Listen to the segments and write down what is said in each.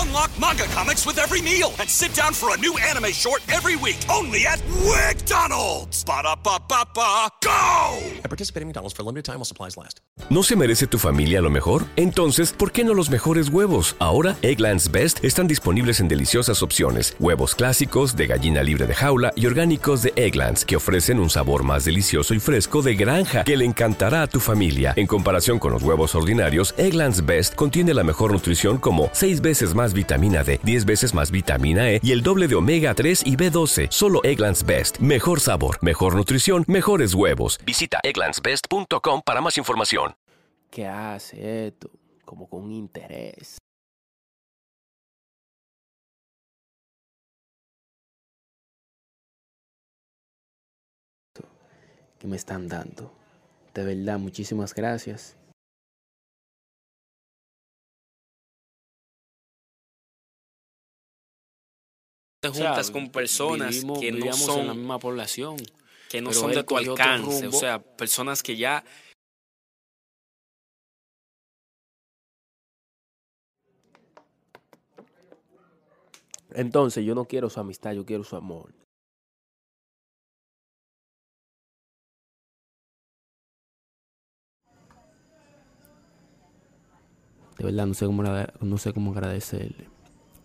Unlock manga comics with every meal and sit down for a new anime short every week only at go! Participate in McDonald's for a limited time while supplies last. ¿No se merece tu familia lo mejor? Entonces, ¿por qué no los mejores huevos? Ahora, Egglands Best están disponibles en deliciosas opciones. Huevos clásicos, de gallina libre de jaula y orgánicos de Egglands, que ofrecen un sabor más delicioso y fresco de granja que le encantará a tu familia. En comparación con los huevos ordinarios, Egglands Best contiene la mejor nutrición como 6 veces más vitamina D, 10 veces más vitamina E y el doble de omega 3 y B12. Solo Egglands Best. Mejor sabor, mejor nutrición, mejores huevos. Visita egglandsbest.com para más información. ¿Qué hace esto? Como con interés. que me están dando. De verdad, muchísimas gracias. Te O sea, juntas con personas vivimos- que no en la son, misma población. que no son de tu alcance, o sea, personas que ya Entonces, yo no quiero su amistad, yo quiero su amor. De verdad, no sé cómo, no sé cómo agradecerle.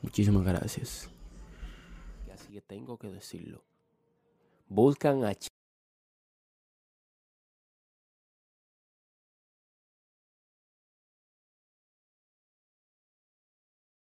Muchísimas gracias. Que tengo que decirlo. Buscan a